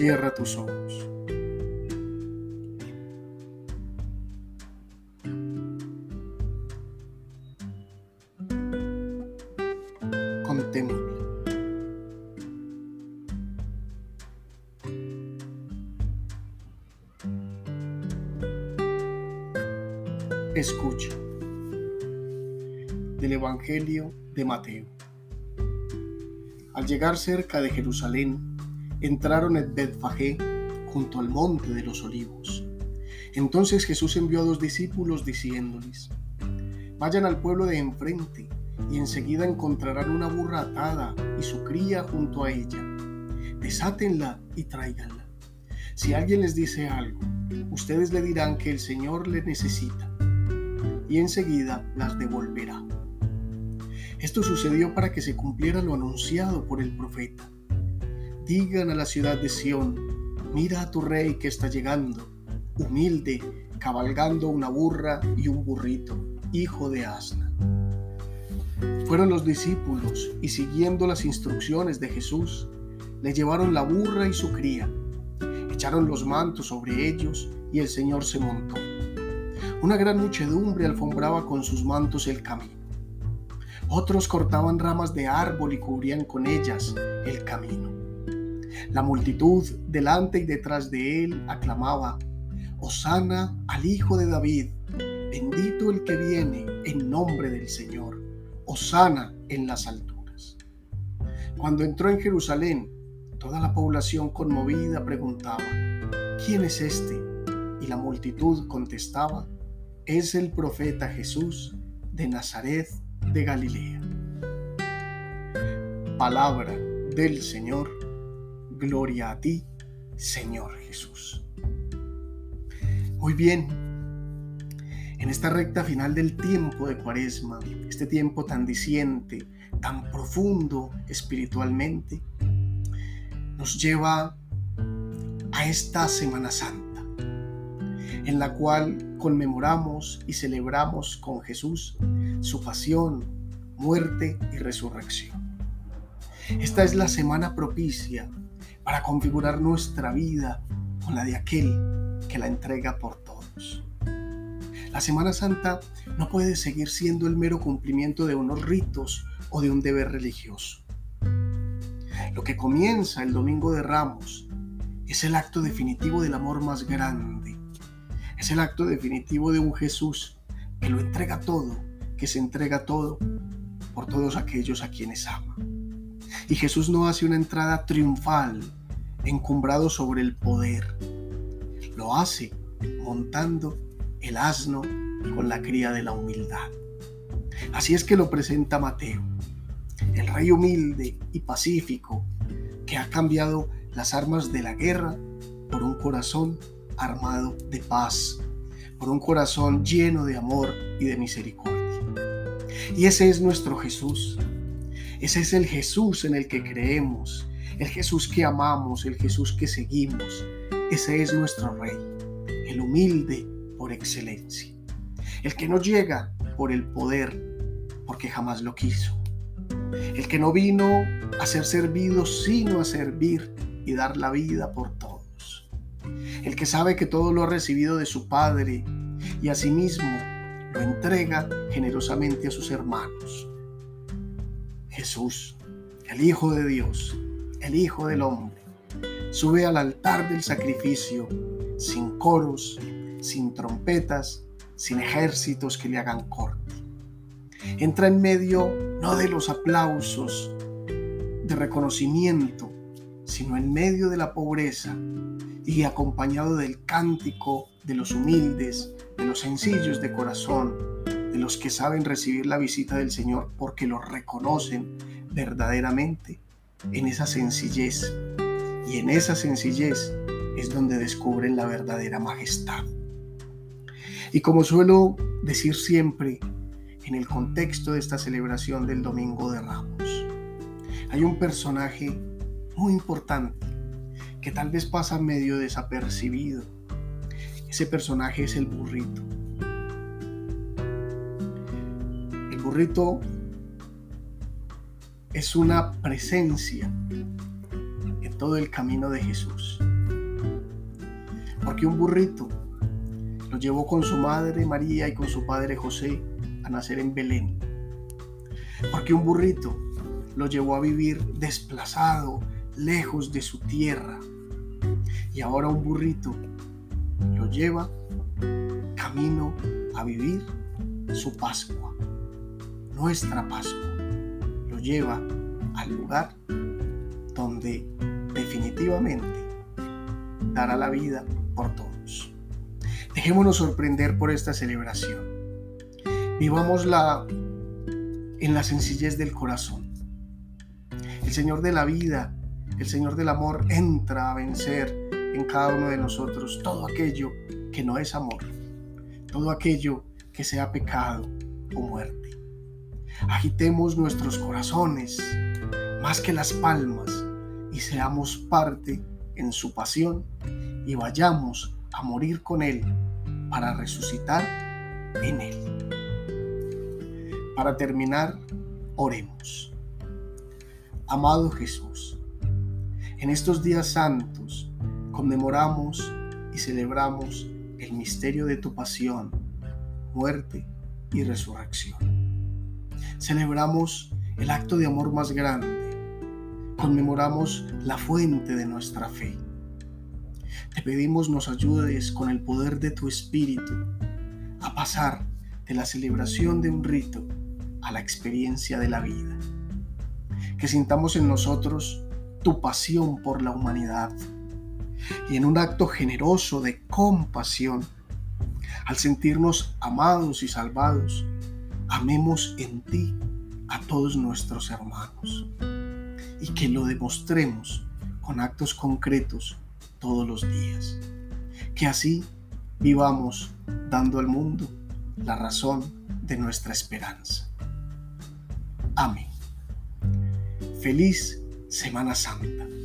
Cierra tus ojos. Escucha del Evangelio de Mateo. Al llegar cerca de Jerusalén, entraron en Betfagé junto al monte de los olivos. Entonces Jesús envió a dos discípulos diciéndoles, vayan al pueblo de enfrente y enseguida encontrarán una burra atada y su cría junto a ella. Desátenla y tráiganla. Si alguien les dice algo, ustedes le dirán que el Señor le necesita y enseguida las devolverá. Esto sucedió para que se cumpliera lo anunciado por el profeta. Digan a la ciudad de Sión, mira a tu rey que está llegando, humilde, cabalgando una burra y un burrito, hijo de asna. Fueron los discípulos y siguiendo las instrucciones de Jesús, le llevaron la burra y su cría, echaron los mantos sobre ellos y el Señor se montó. Una gran muchedumbre alfombraba con sus mantos el camino. Otros cortaban ramas de árbol y cubrían con ellas el camino. La multitud delante y detrás de él aclamaba, Hosana al Hijo de David, bendito el que viene en nombre del Señor, Hosana en las alturas. Cuando entró en Jerusalén, toda la población conmovida preguntaba, ¿quién es este? Y la multitud contestaba, es el profeta Jesús de Nazaret de Galilea. Palabra del Señor, gloria a ti, Señor Jesús. Muy bien, en esta recta final del tiempo de Cuaresma, este tiempo tan diciente, tan profundo espiritualmente, nos lleva a esta Semana Santa en la cual conmemoramos y celebramos con Jesús su pasión, muerte y resurrección. Esta es la semana propicia para configurar nuestra vida con la de aquel que la entrega por todos. La Semana Santa no puede seguir siendo el mero cumplimiento de unos ritos o de un deber religioso. Lo que comienza el Domingo de Ramos es el acto definitivo del amor más grande, es el acto definitivo de un Jesús que lo entrega todo, que se entrega todo por todos aquellos a quienes ama. Y Jesús no hace una entrada triunfal, encumbrado sobre el poder. Lo hace montando el asno con la cría de la humildad. Así es que lo presenta Mateo, el rey humilde y pacífico que ha cambiado las armas de la guerra por un corazón armado de paz, por un corazón lleno de amor y de misericordia. Y ese es nuestro Jesús. Ese es el Jesús en el que creemos, el Jesús que amamos, el Jesús que seguimos. Ese es nuestro Rey, el humilde por excelencia, el que no llega por el poder, porque jamás lo quiso, el que no vino a ser servido, sino a servir y dar la vida por todo el que sabe que todo lo ha recibido de su Padre y asimismo lo entrega generosamente a sus hermanos. Jesús, el Hijo de Dios, el Hijo del Hombre, sube al altar del sacrificio sin coros, sin trompetas, sin ejércitos que le hagan corte. Entra en medio no de los aplausos, de reconocimiento, sino en medio de la pobreza y acompañado del cántico de los humildes, de los sencillos de corazón, de los que saben recibir la visita del Señor porque lo reconocen verdaderamente en esa sencillez. Y en esa sencillez es donde descubren la verdadera majestad. Y como suelo decir siempre en el contexto de esta celebración del Domingo de Ramos, hay un personaje muy importante que tal vez pasa medio desapercibido. Ese personaje es el burrito. Burrito es una presencia en todo el camino de Jesús. Porque un burrito lo llevó con su madre María y con su padre José a nacer en Belén. Porque un burrito lo llevó a vivir desplazado, lejos de su tierra. Y ahora un burrito lo lleva camino a vivir su Pascua, nuestra Pascua. Lo lleva al lugar donde definitivamente dará la vida por todos. Dejémonos sorprender por esta celebración. Vivámosla en la sencillez del corazón. El Señor de la vida, el Señor del amor entra a vencer en cada uno de nosotros todo aquello que no es amor, todo aquello que sea pecado o muerte. Agitemos nuestros corazones más que las palmas y seamos parte en su pasión y vayamos a morir con Él para resucitar en Él. Para terminar, oremos. Amado Jesús, en estos días santos conmemoramos y celebramos el misterio de tu pasión, muerte y resurrección. Celebramos el acto de amor más grande conmemoramos la fuente de nuestra fe. Te pedimos nos ayudes con el poder de tu Espíritu a pasar de la celebración de un rito a la experiencia de la vida. Que sintamos en nosotros tu pasión por la humanidad y en un acto generoso de compasión, al sentirnos amados y salvados, amemos en ti a todos nuestros hermanos y que lo demostremos con actos concretos todos los días. Que así vivamos dando al mundo la razón de nuestra esperanza. Amén. Feliz Semana Santa.